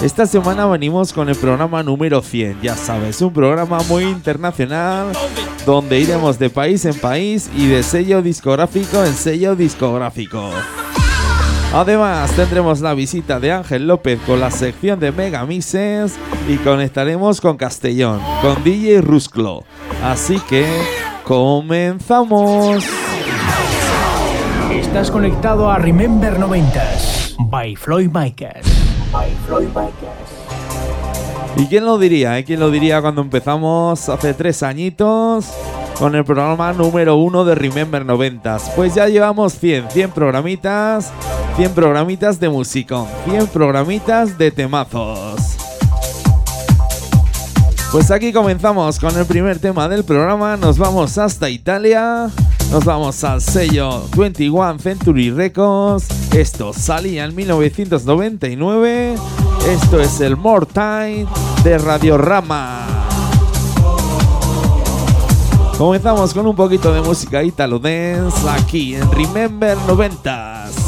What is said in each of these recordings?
Esta semana venimos con el programa número 100, ya sabes, un programa muy internacional donde iremos de país en país y de sello discográfico en sello discográfico. Además, tendremos la visita de Ángel López con la sección de Megamises y conectaremos con Castellón, con DJ Rusclo. Así que, comenzamos. Estás conectado a Remember 90s by Floyd Micas. By Floyd Micas. ¿Y quién lo diría? eh? ¿Quién lo diría cuando empezamos hace tres añitos con el programa número uno de Remember 90s? Pues ya llevamos 100, 100 programitas, 100 programitas de musicón, 100 programitas de temazos. Pues aquí comenzamos con el primer tema del programa, nos vamos hasta Italia, nos vamos al sello 21 Century Records, esto salía en 1999, esto es el More Time de Radiorama. Comenzamos con un poquito de música italo dance aquí en Remember 90s.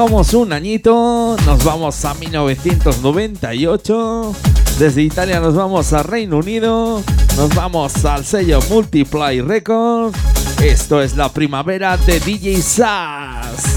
Bajamos un añito, nos vamos a 1998. Desde Italia nos vamos a Reino Unido. Nos vamos al sello Multiply Records. Esto es la primavera de DJ Sass.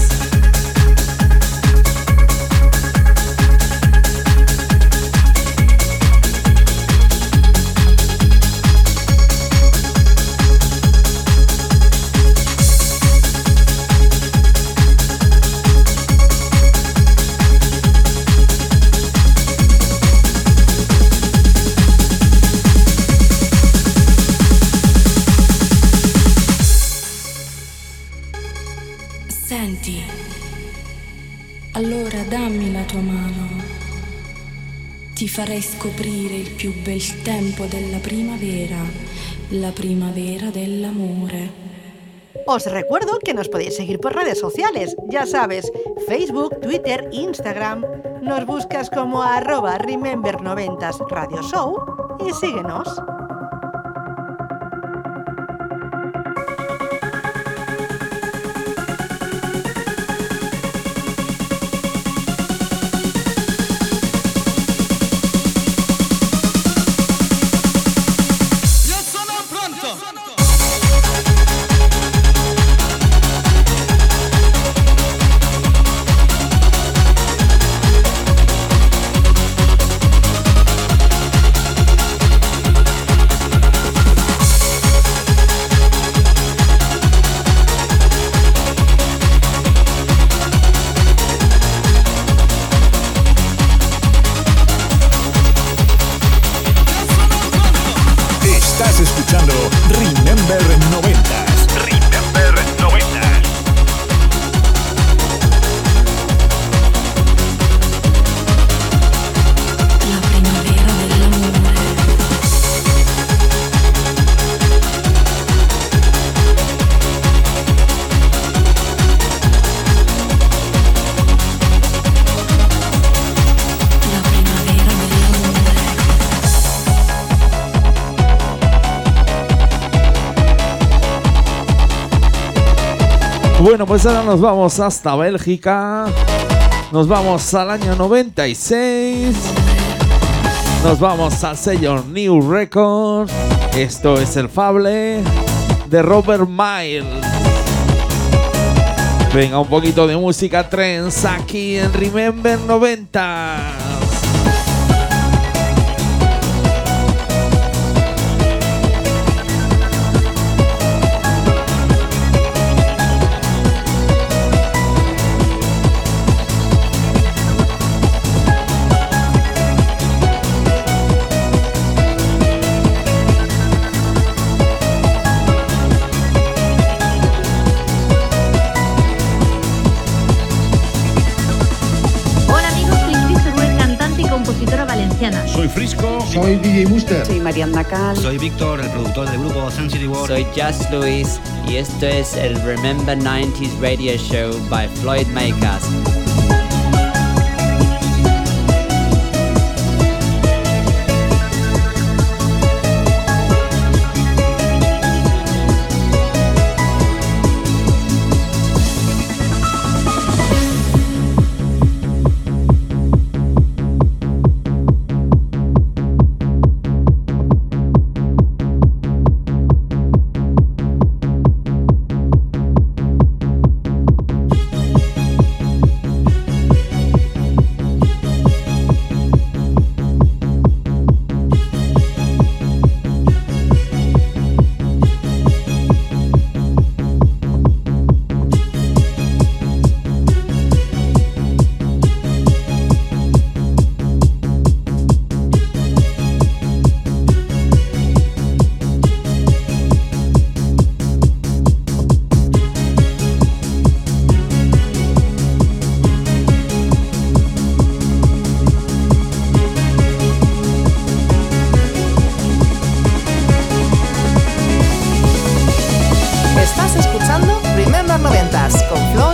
Più bel tempo primavera, la primavera. Os recuerdo que nos podéis seguir por redes sociales, ya sabes, Facebook, Twitter, Instagram. Nos buscas como arroba Remember90s Radio Show y síguenos. Bueno, pues ahora nos vamos hasta Bélgica. Nos vamos al año 96. Nos vamos al sello New Records. Esto es el Fable de Robert Miles. Venga, un poquito de música trance aquí en Remember 90. Frisco. Soy DJ Muster. Soy Mariana Cal. Soy Víctor, el productor del grupo Sun City World. Soy Just Luis y esto es el Remember 90s Radio Show by Floyd Makers. los noventas con Flo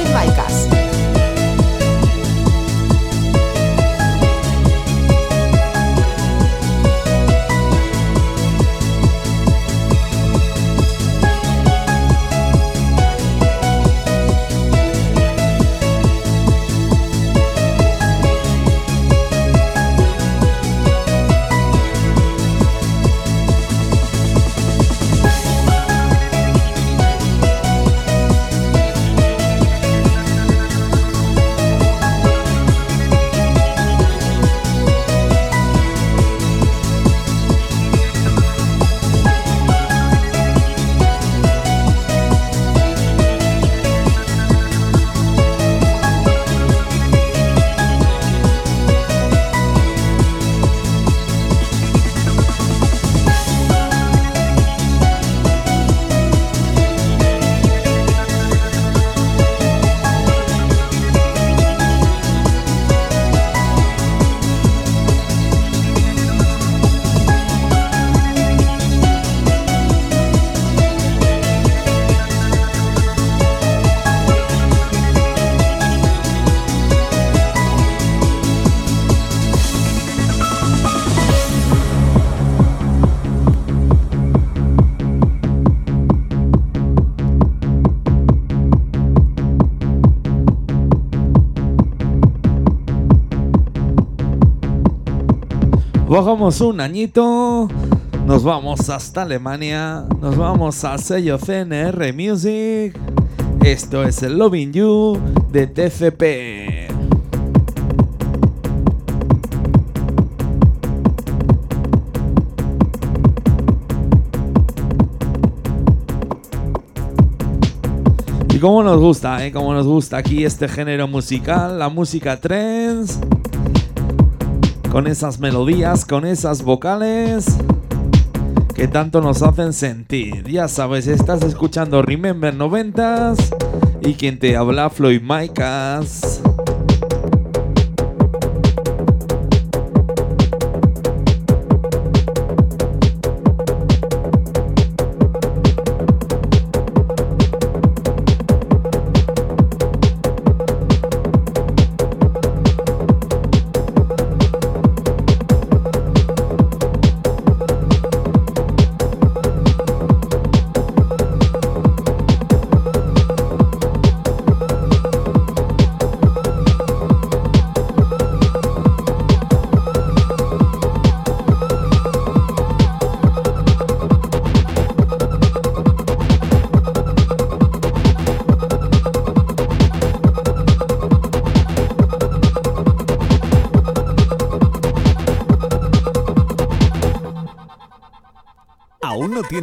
Bajamos un añito, nos vamos hasta Alemania, nos vamos a sello CNR Music. Esto es el Loving You de TCP. Y cómo nos gusta, ¿eh? Cómo nos gusta aquí este género musical, la música trance. Con esas melodías, con esas vocales que tanto nos hacen sentir. Ya sabes, estás escuchando Remember 90s y quien te habla Floyd Micas.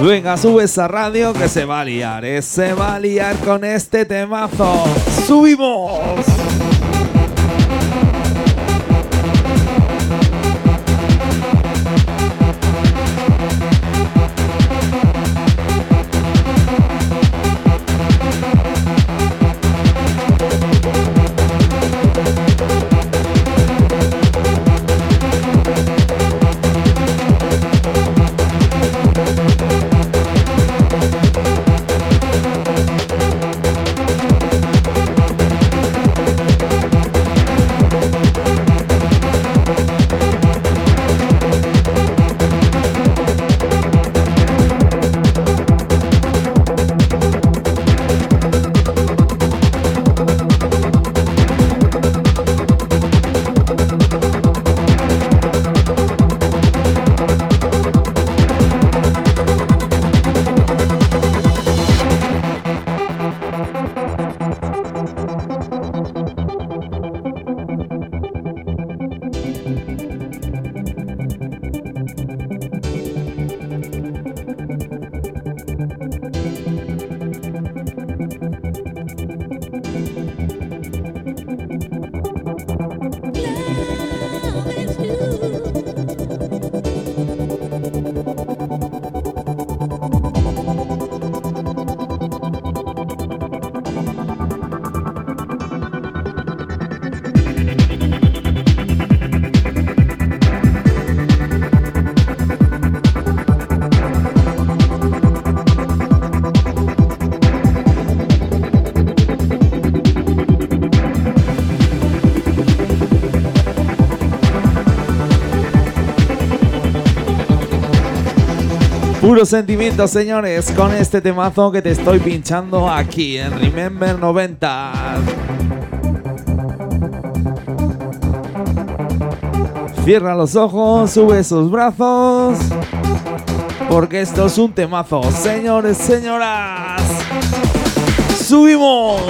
Venga, sube esa radio que se va a liar, ¿eh? Se va a liar con este temazo. ¡Subimos! Puro sentimiento, señores, con este temazo que te estoy pinchando aquí en Remember 90. Cierra los ojos, sube sus brazos. Porque esto es un temazo, señores, señoras. ¡Subimos!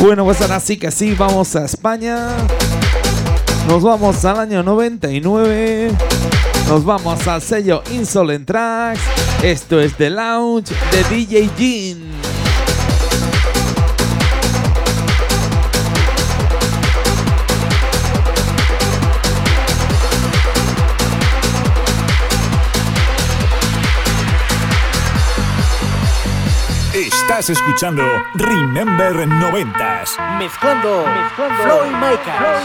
Bueno, pues ahora sí que sí, vamos a España. Nos vamos al año 99. Nos vamos al sello Insolent Tracks. Esto es The Lounge de DJ Jean. Estás escuchando Remember 90s. Mezclando, mezclando Floyd Makers.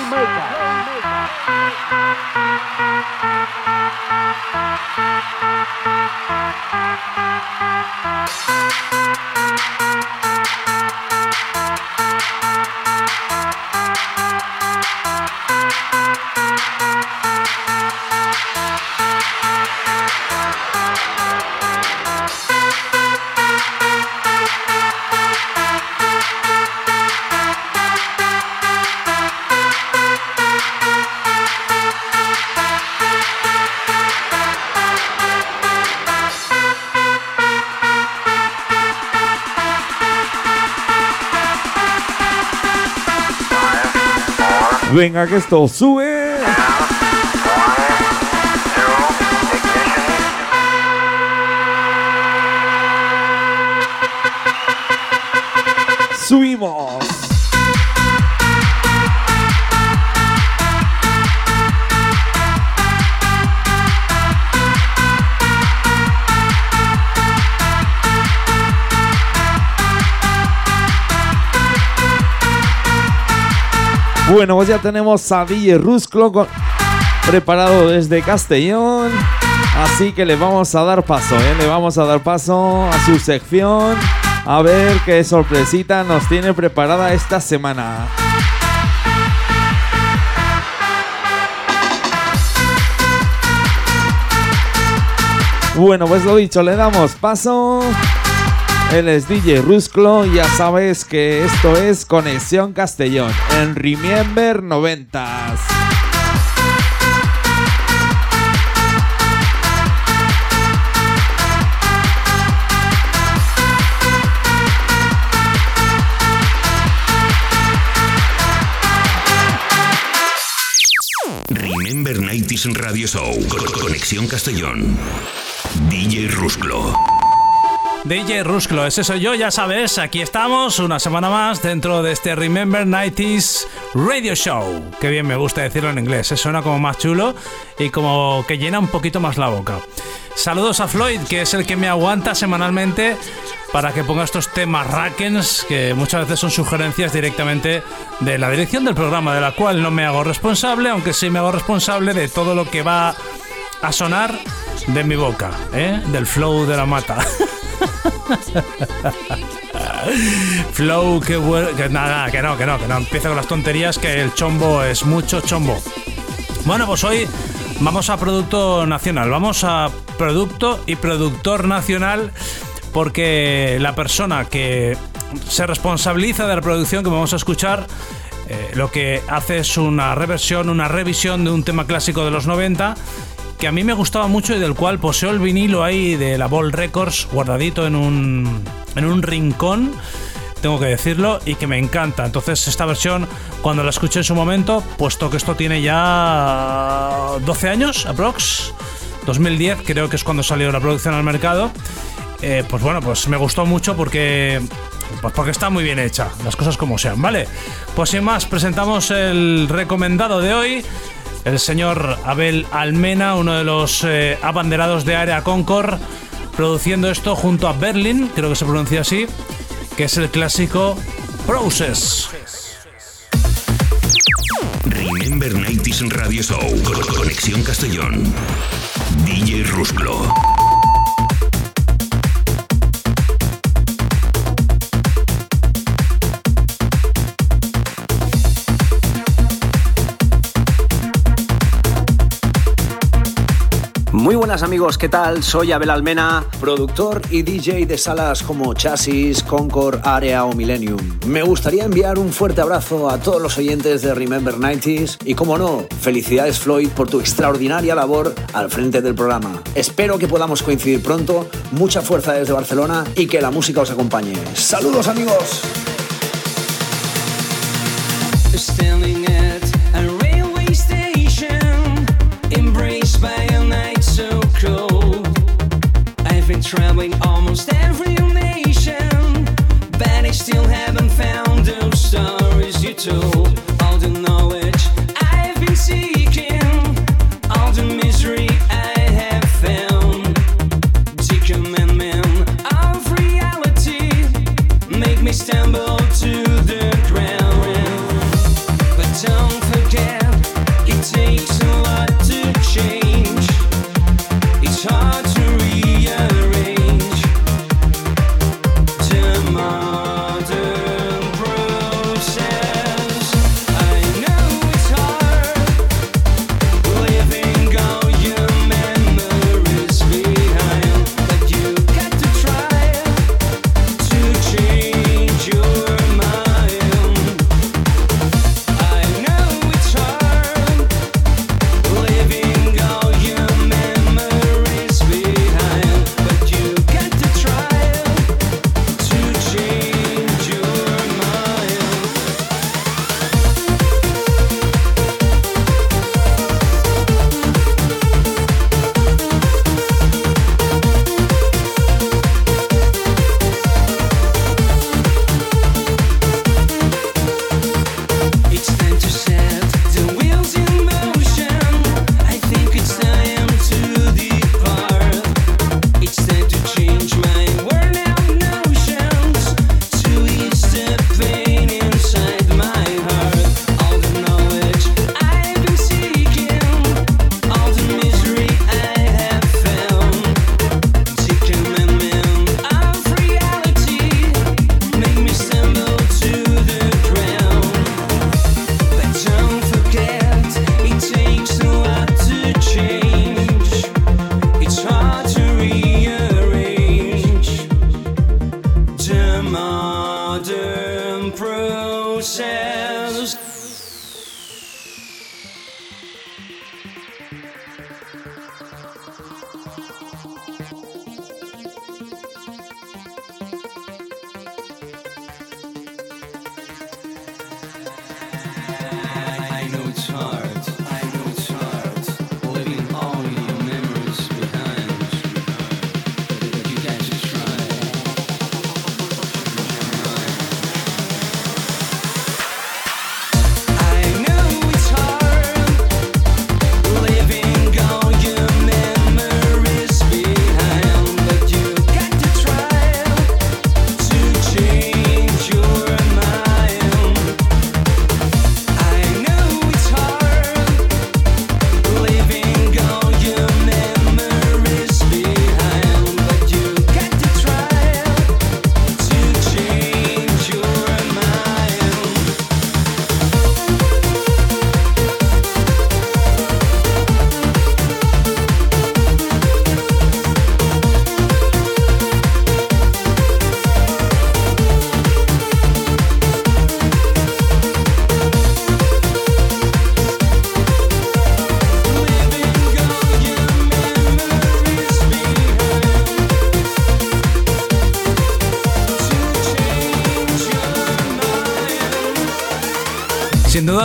Venga, que esto sube. Bueno, pues ya tenemos a DJ Rusclo preparado desde Castellón. Así que le vamos a dar paso, ¿eh? Le vamos a dar paso a su sección. A ver qué sorpresita nos tiene preparada esta semana. Bueno, pues lo dicho, le damos paso. Él es DJ Rusclo ya sabes que esto es Conexión Castellón en Remember 90s. Remember 90s Radio Show. Con- Conexión Castellón. DJ Rusclo. DJ Rusclo, ese soy yo, ya sabes, aquí estamos una semana más dentro de este Remember 90s Radio Show. Qué bien me gusta decirlo en inglés, eh, suena como más chulo y como que llena un poquito más la boca. Saludos a Floyd, que es el que me aguanta semanalmente para que ponga estos temas Rackens, que muchas veces son sugerencias directamente de la dirección del programa, de la cual no me hago responsable, aunque sí me hago responsable de todo lo que va a sonar de mi boca, ¿eh? del flow de la mata. Flow, que bueno. Que nada, que no, que no, que no empiece con las tonterías, que el chombo es mucho chombo. Bueno, pues hoy vamos a producto nacional, vamos a producto y productor nacional, porque la persona que se responsabiliza de la producción que vamos a escuchar. eh, lo que hace es una reversión, una revisión de un tema clásico de los 90 que a mí me gustaba mucho y del cual poseo el vinilo ahí de la Ball Records guardadito en un, en un rincón, tengo que decirlo, y que me encanta. Entonces esta versión, cuando la escuché en su momento, puesto que esto tiene ya 12 años, aprox, 2010 creo que es cuando salió la producción al mercado, eh, pues bueno, pues me gustó mucho porque... Pues porque está muy bien hecha, las cosas como sean, ¿vale? Pues sin más, presentamos el recomendado de hoy el señor Abel Almena, uno de los eh, abanderados de Área Concord, produciendo esto junto a Berlin, creo que se pronuncia así, que es el clásico Process. Remember 90s Radio Show. Con- Conexión Castellón. DJ Rusclo. Muy buenas amigos, ¿qué tal? Soy Abel Almena, productor y DJ de salas como Chasis, Concord, Area o Millennium. Me gustaría enviar un fuerte abrazo a todos los oyentes de Remember 90s y, como no, felicidades Floyd por tu extraordinaria labor al frente del programa. Espero que podamos coincidir pronto, mucha fuerza desde Barcelona y que la música os acompañe. ¡Saludos amigos! to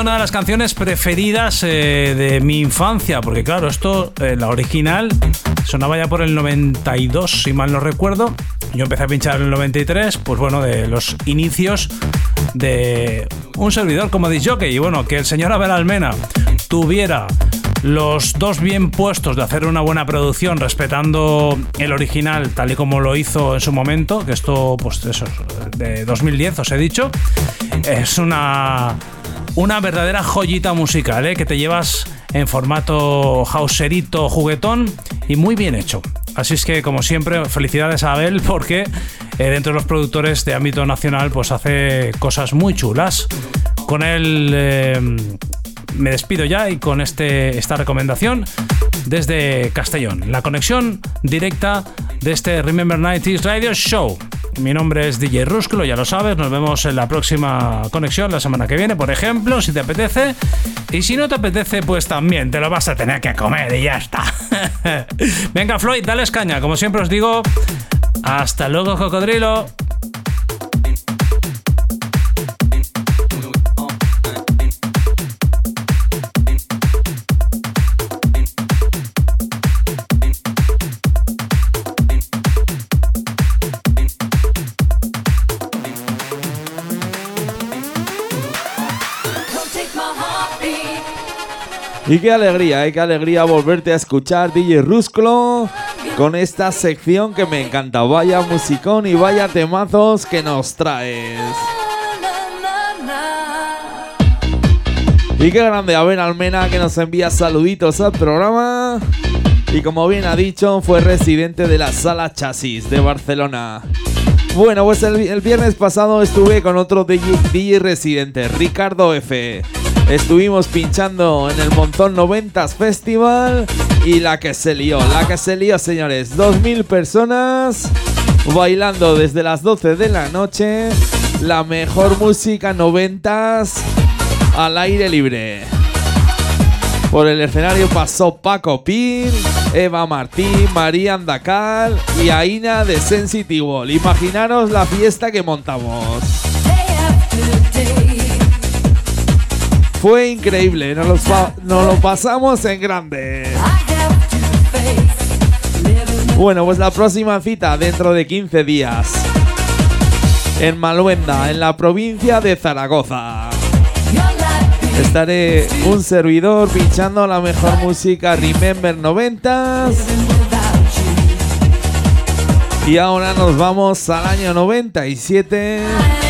una de las canciones preferidas eh, de mi infancia, porque claro, esto, eh, la original, sonaba ya por el 92, si mal no recuerdo. Yo empecé a pinchar en el 93, pues bueno, de los inicios de un servidor como disjockey. Y bueno, que el señor Abel Almena tuviera los dos bien puestos de hacer una buena producción respetando el original tal y como lo hizo en su momento, que esto pues eso, de 2010 os he dicho, es una, una verdadera joyita musical, ¿eh? que te llevas en formato houserito, juguetón y muy bien hecho. Así es que, como siempre, felicidades a Abel porque eh, dentro de los productores de ámbito nacional pues hace cosas muy chulas. Con él eh, me despido ya y con este, esta recomendación desde Castellón. La conexión directa de este Remember 90s Radio Show. Mi nombre es DJ Rusclo, ya lo sabes. Nos vemos en la próxima conexión la semana que viene, por ejemplo, si te apetece. Y si no te apetece, pues también te lo vas a tener que comer y ya está. Venga, Floyd, dale caña. Como siempre os digo, hasta luego, cocodrilo. Y qué alegría, eh, qué alegría volverte a escuchar DJ Rusclo con esta sección que me encanta. Vaya musicón y vaya temazos que nos traes. Y qué grande Abel Almena que nos envía saluditos al programa. Y como bien ha dicho, fue residente de la sala Chasis de Barcelona. Bueno, pues el, el viernes pasado estuve con otro DJ, DJ residente, Ricardo F. Estuvimos pinchando en el Monzón 90s Festival y la que se lió, la que se lió, señores. 2.000 personas bailando desde las 12 de la noche. La mejor música 90s al aire libre. Por el escenario pasó Paco Pin, Eva Martín, María Andacal y Aina de Sensitive. Imaginaros la fiesta que montamos. Fue increíble, nos, lo pasamos en grande. Bueno, pues la próxima cita dentro de 15 días. En Maluenda, en la provincia de Zaragoza. Estaré un servidor pinchando la mejor música Remember 90s. Y ahora nos vamos al año 97.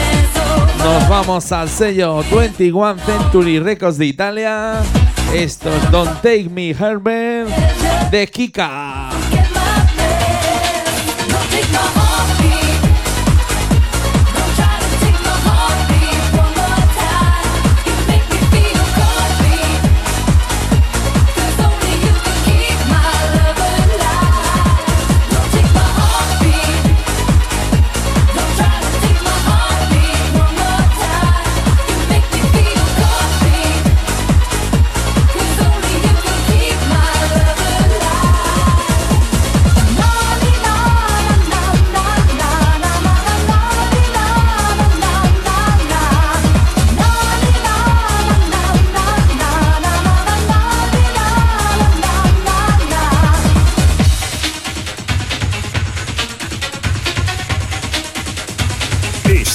Nos vamos al sello 21 Century Records de Italia. Esto es Don't Take Me Herbert de Kika.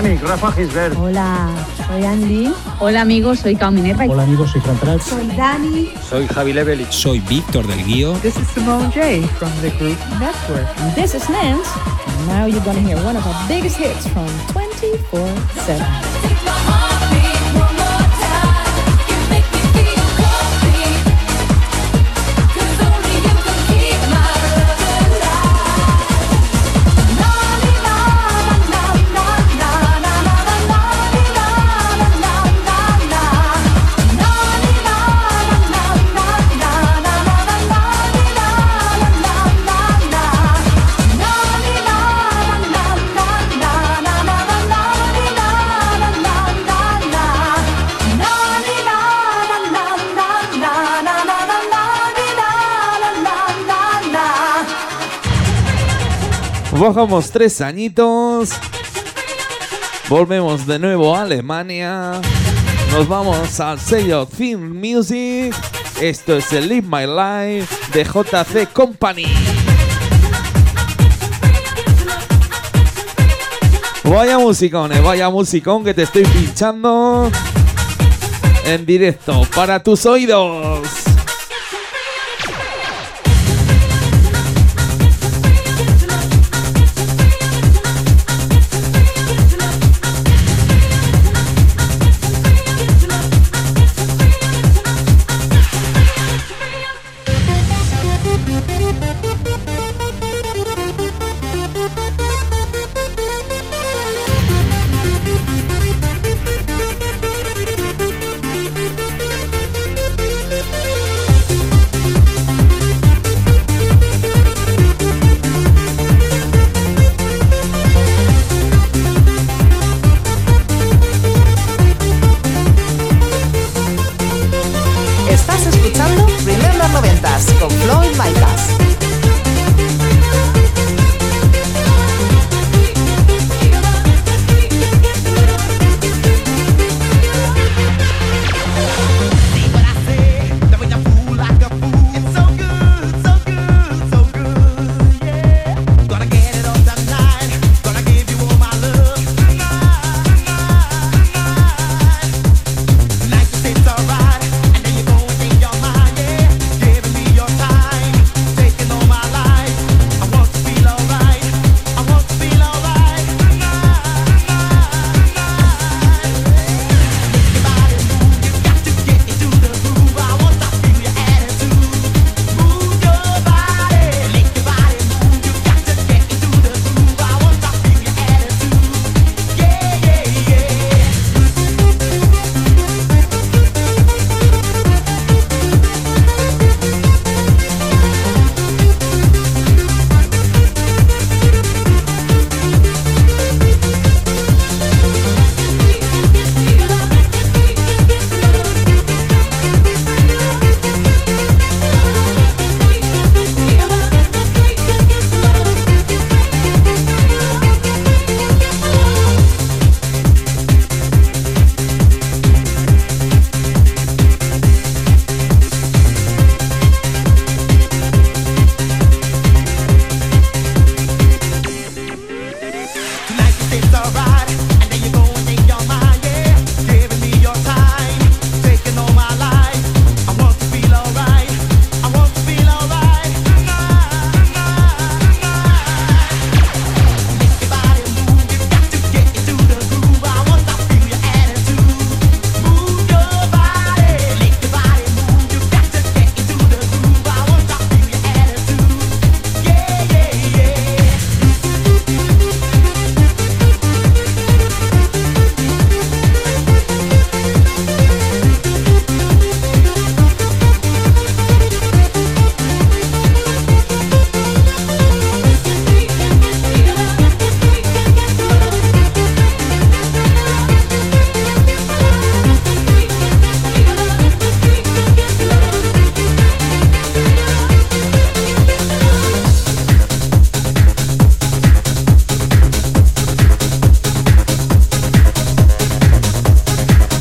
Hispanic, Rafa Gisbert. Hola, soy Andy. Hola amigos, soy Cauminerva. Hola amigos, soy Fran Prats. Soy Dani. Soy Javi Levelich. Soy Víctor del Guío. This is Simone J from the group Network. And this is Nance. And now you're gonna hear one of our biggest hits from 24 Bajamos tres añitos. Volvemos de nuevo a Alemania. Nos vamos al sello Theme Music. Esto es el Live My Life de JC Company. Vaya musicón, eh, vaya musicón que te estoy pinchando en directo para tus oídos.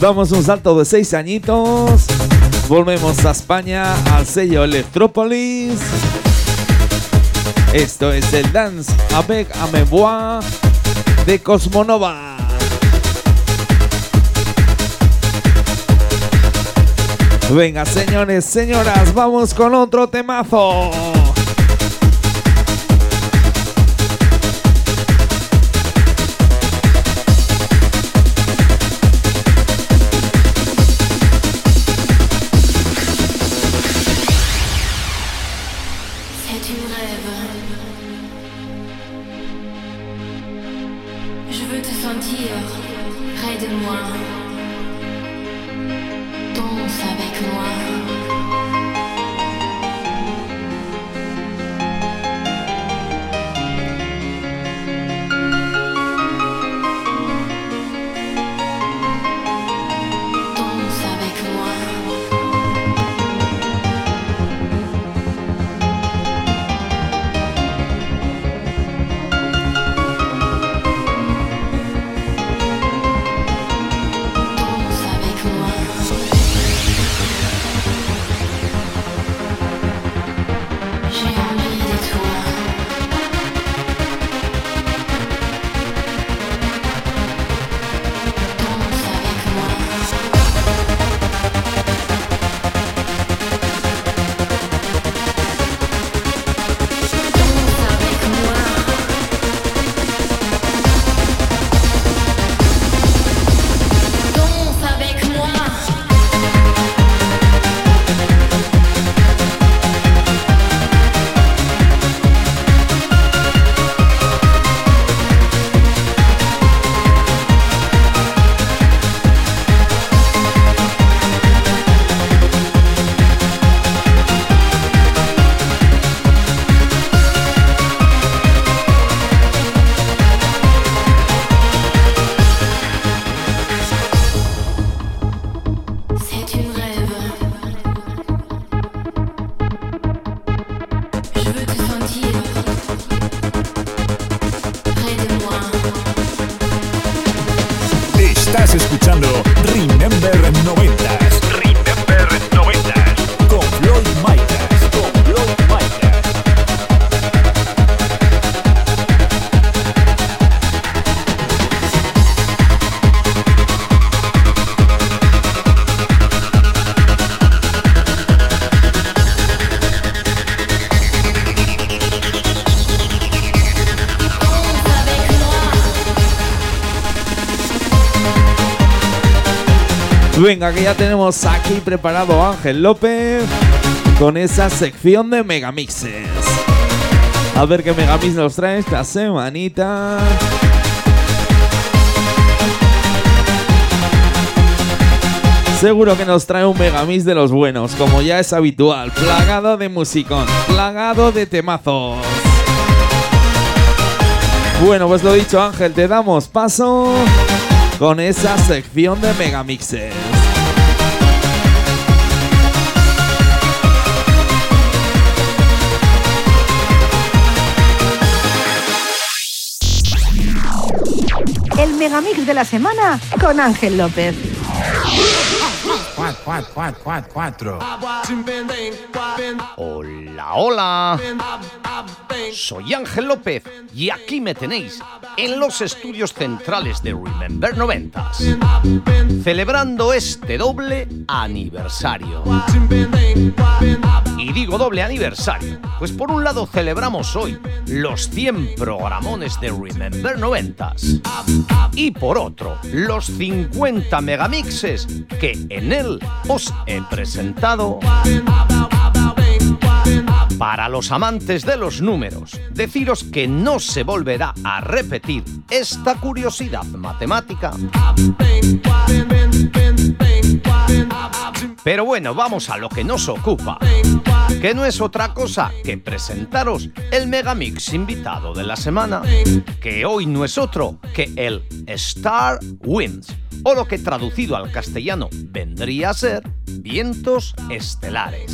Damos un salto de seis añitos. Volvemos a España al sello Electropolis. Esto es el Dance avec Amevoix de Cosmonova. Venga, señores, señoras, vamos con otro temazo. Venga, que ya tenemos aquí preparado a Ángel López con esa sección de megamixes. A ver qué megamix nos trae esta semanita. Seguro que nos trae un megamix de los buenos, como ya es habitual, plagado de musicón, plagado de temazos. Bueno, pues lo dicho Ángel, te damos paso con esa sección de megamixes. Megamix de la semana con Ángel López. Hola, hola. Soy Ángel López y aquí me tenéis en los estudios centrales de Remember 90s, celebrando este doble aniversario. Y digo doble aniversario, pues por un lado celebramos hoy los 100 programones de Remember 90s y por otro los 50 megamixes que en él os he presentado. Para los amantes de los números, deciros que no se volverá a repetir esta curiosidad matemática. Pero bueno, vamos a lo que nos ocupa, que no es otra cosa que presentaros el Megamix invitado de la semana, que hoy no es otro que el Star Winds, o lo que traducido al castellano vendría a ser vientos estelares.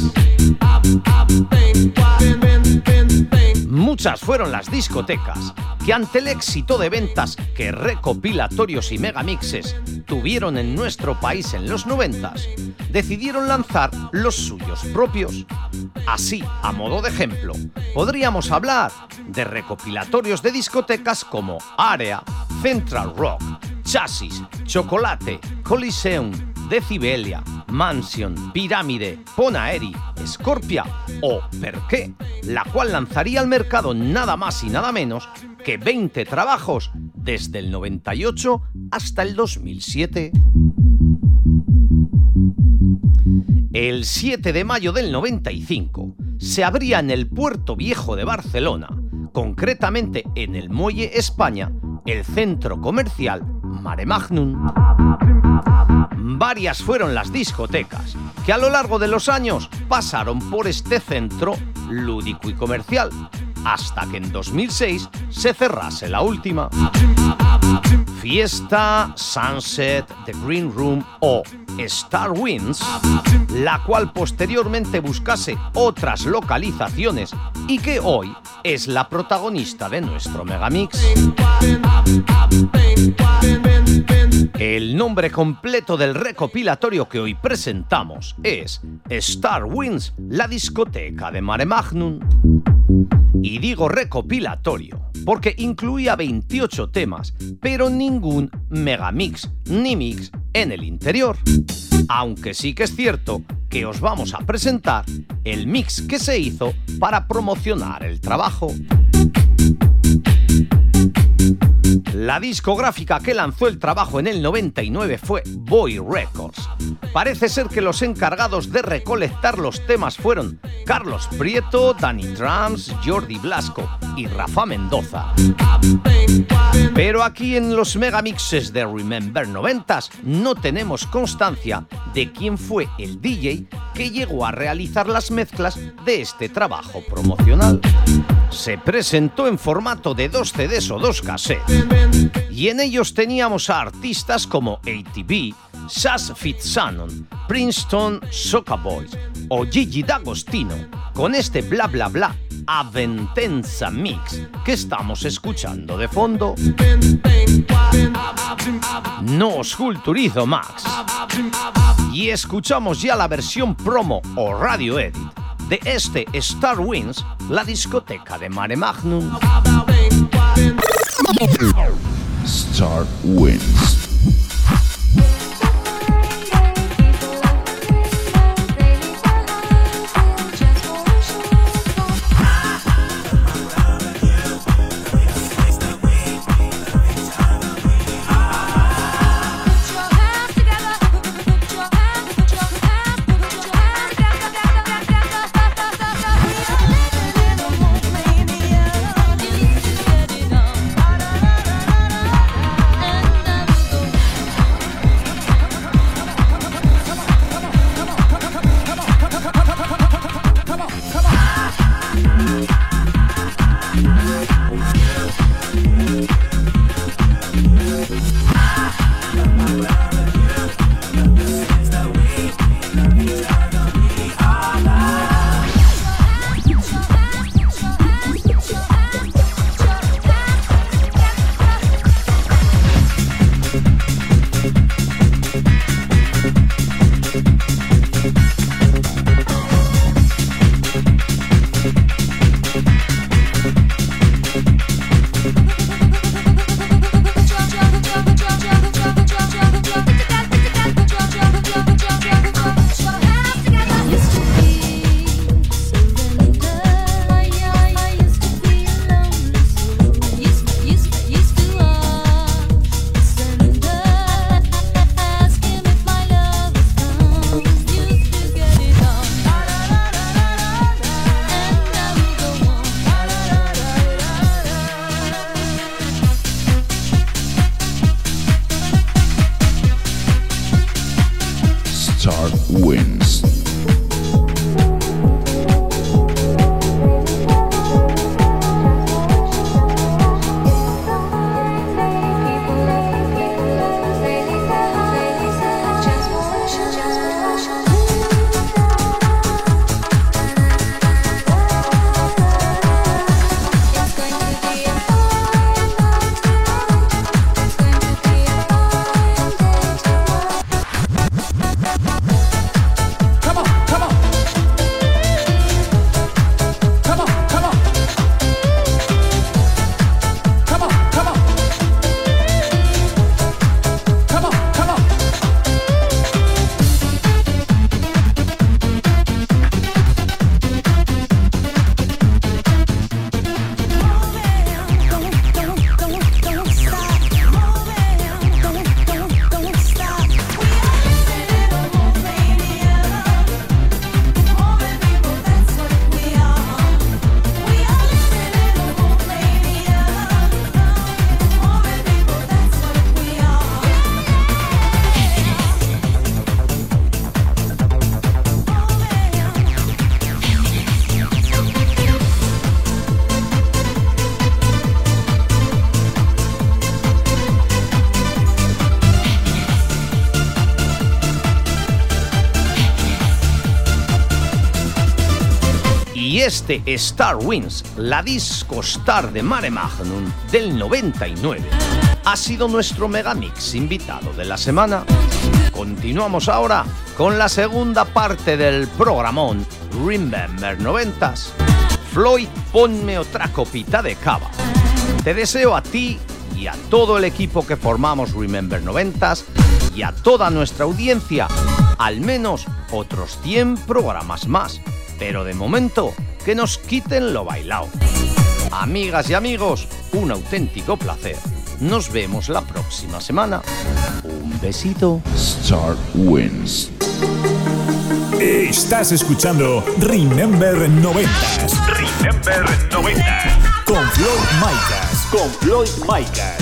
Muchas fueron las discotecas que ante el éxito de ventas que recopilatorios y megamixes tuvieron en nuestro país en los noventas, decidieron lanzar los suyos propios. Así, a modo de ejemplo, podríamos hablar de recopilatorios de discotecas como Area, Central Rock, Chasis, Chocolate, Coliseum, Decibelia, Mansion, Pirámide, Ponaeri, Scorpia o Perqué, la cual lanzaría al mercado nada más y nada menos que 20 trabajos desde el 98 hasta el 2007. El 7 de mayo del 95 se abría en el Puerto Viejo de Barcelona, concretamente en el Muelle España, el centro comercial Mare Magnum. Varias fueron las discotecas que a lo largo de los años pasaron por este centro lúdico y comercial, hasta que en 2006 se cerrase la última. Fiesta, Sunset, The Green Room o Star Winds, la cual posteriormente buscase otras localizaciones y que hoy es la protagonista de nuestro Megamix. El nombre completo del recopilatorio que hoy presentamos es Star Winds, la discoteca de Mare Magnum. Y digo recopilatorio porque incluía 28 temas, pero ningún megamix ni mix en el interior. Aunque sí que es cierto que os vamos a presentar el mix que se hizo para promocionar el trabajo. La discográfica que lanzó el trabajo en el 99 fue Boy Records. Parece ser que los encargados de recolectar los temas fueron Carlos Prieto, Danny Drums, Jordi Blasco y Rafa Mendoza. Pero aquí en los megamixes de Remember 90s no tenemos constancia de quién fue el DJ que llegó a realizar las mezclas de este trabajo promocional. Se presentó en formato de dos CDs o dos cassettes y en ellos teníamos a artistas como ATV, Sass Fitzannon, Princeton Soca Boys o Gigi D'Agostino con este bla bla bla Aventenza Mix que estamos escuchando de fondo. No os culturizo Max. Y escuchamos ya la versión promo o radio edit de este Star Wings, la discoteca de Mare Magnum. Star Wins. Este Star Wins, la disco star de Mare Magnum del 99, ha sido nuestro megamix invitado de la semana. Continuamos ahora con la segunda parte del programón Remember 90s. Floyd, ponme otra copita de cava. Te deseo a ti y a todo el equipo que formamos Remember 90s y a toda nuestra audiencia al menos otros 100 programas más. Pero de momento, que nos quiten lo bailado. Amigas y amigos, un auténtico placer. Nos vemos la próxima semana. Un besito. Star Wins. Estás escuchando Remember 90s. Remember 90. Con Floyd Micas. Con Floyd Micas.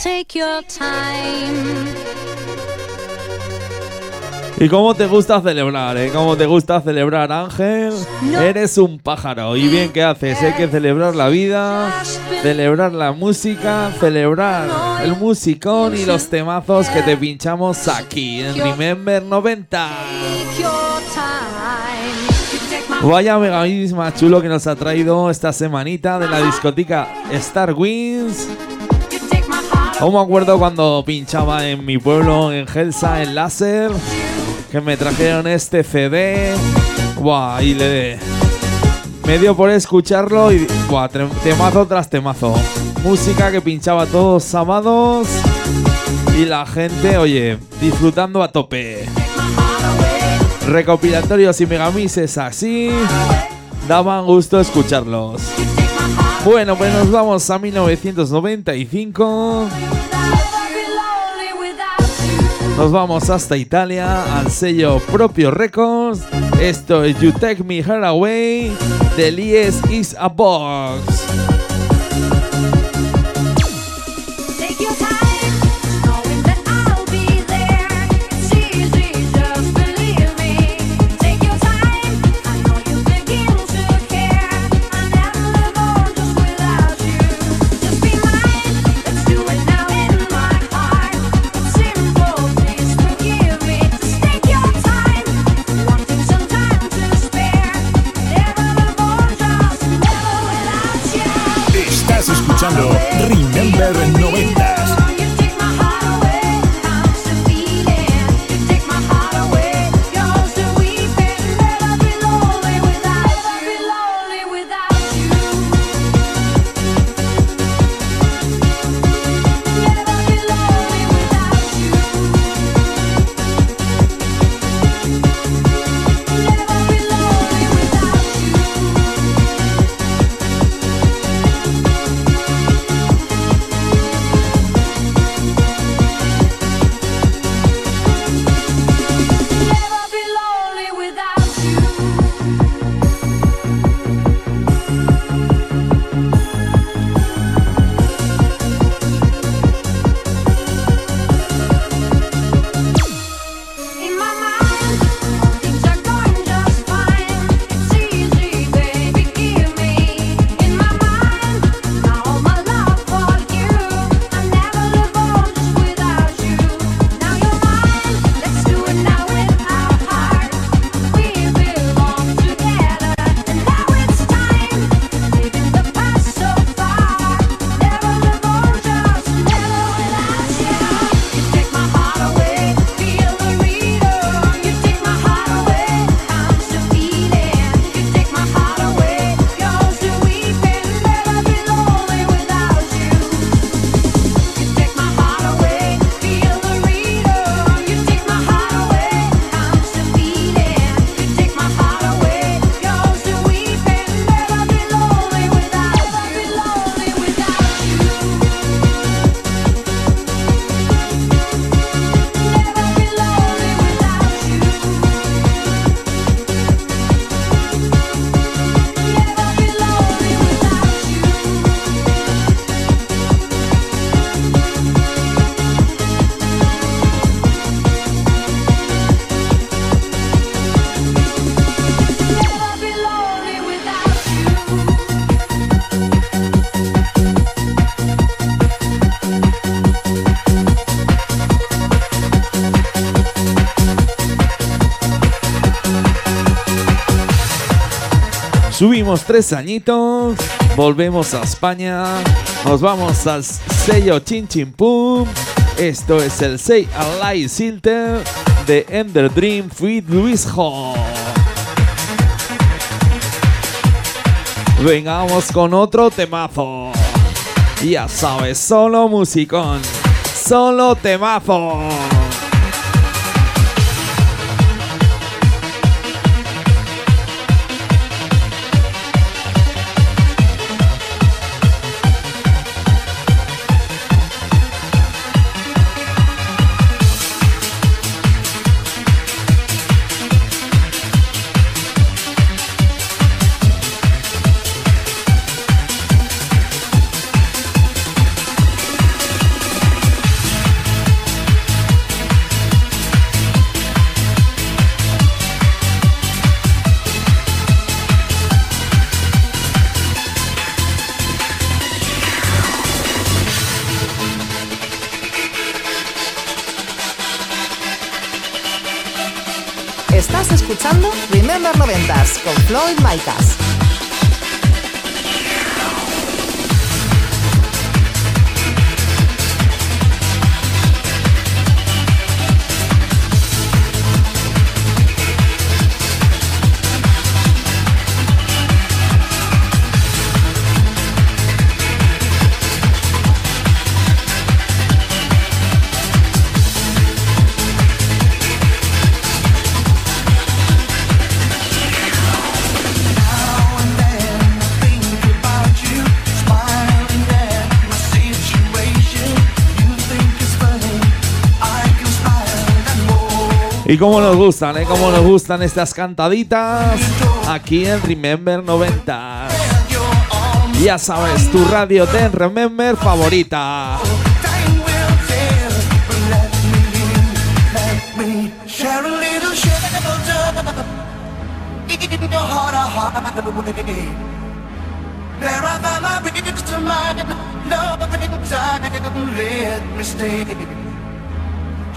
Take your time. ¿Y cómo te gusta celebrar, eh? ¿Cómo te gusta celebrar, Ángel? Eres un pájaro. ¿Y bien qué haces? Hay que celebrar la vida, celebrar la música, celebrar el musicón y los temazos que te pinchamos aquí en Remember 90. Take your time. Vaya más chulo que nos ha traído esta semanita de la discoteca Star Wings. Aún me acuerdo cuando pinchaba en mi pueblo, en Gelsa, en Láser, que me trajeron este CD. Buah, y le me dio por escucharlo y buah, temazo tras temazo. Música que pinchaba todos sábados y la gente, oye, disfrutando a tope. Recopilatorios y megamixes así, daban gusto escucharlos. Bueno, pues nos vamos a 1995. Nos vamos hasta Italia al sello Propio Records. Esto es You Take Me Her Away de Lies is a Box. Tres añitos, volvemos a España, nos vamos al sello Chin Chin Pum. Esto es el Say Alive Silter de Ender Dream with Luis Ho. Vengamos con otro temazo. Ya sabes, solo musicón, solo temazo. escuchando Remember 90s con Floyd Maicas. Y cómo nos gustan, ¿eh? Cómo nos gustan estas cantaditas aquí en Remember 90. Ya sabes, tu radio de Remember favorita.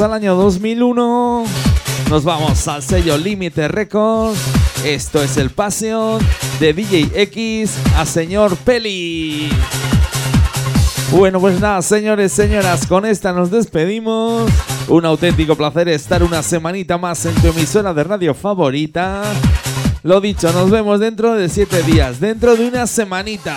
Al año 2001. Nos vamos al sello Límite Records. Esto es el Passion de DJ X a señor Peli. Bueno, pues nada, señores, señoras, con esta nos despedimos. Un auténtico placer estar una semanita más en tu emisora de radio favorita. Lo dicho, nos vemos dentro de siete días, dentro de una semanita.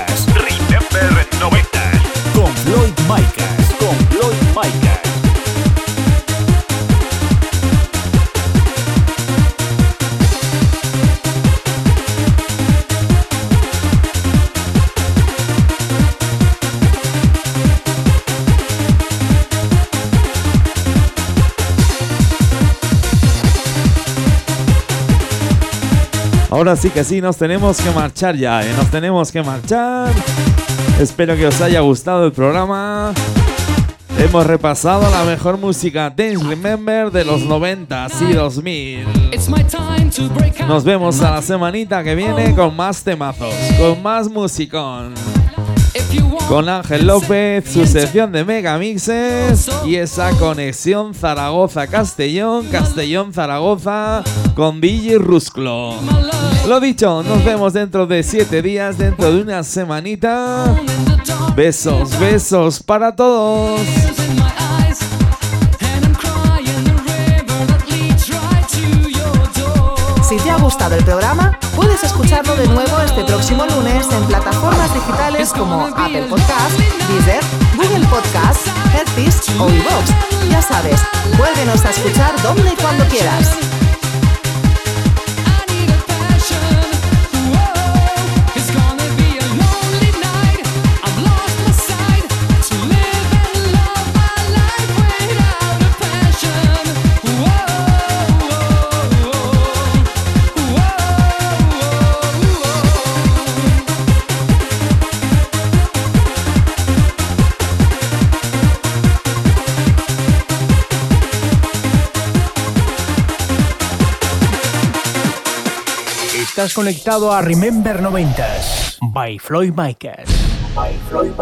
Ahora sí que sí, nos tenemos que marchar ya, ¿eh? nos tenemos que marchar. Espero que os haya gustado el programa. Hemos repasado la mejor música Dance Remember de los 90 y 2000. Nos vemos a la semanita que viene con más temazos, con más musicón. Con Ángel López, su sección de megamixes y esa conexión Zaragoza-Castellón, Castellón-Zaragoza con DJ Rusclo. Lo dicho, nos vemos dentro de siete días, dentro de una semanita. Besos, besos para todos. Gustado el programa, puedes escucharlo de nuevo este próximo lunes en plataformas digitales como Apple Podcast, Deezer, Google Podcast, Headfish o iVoox. Ya sabes, vuélvenos a escuchar donde y cuando quieras. Estás conectado a Remember 90s by Floyd Micas. By Floyd.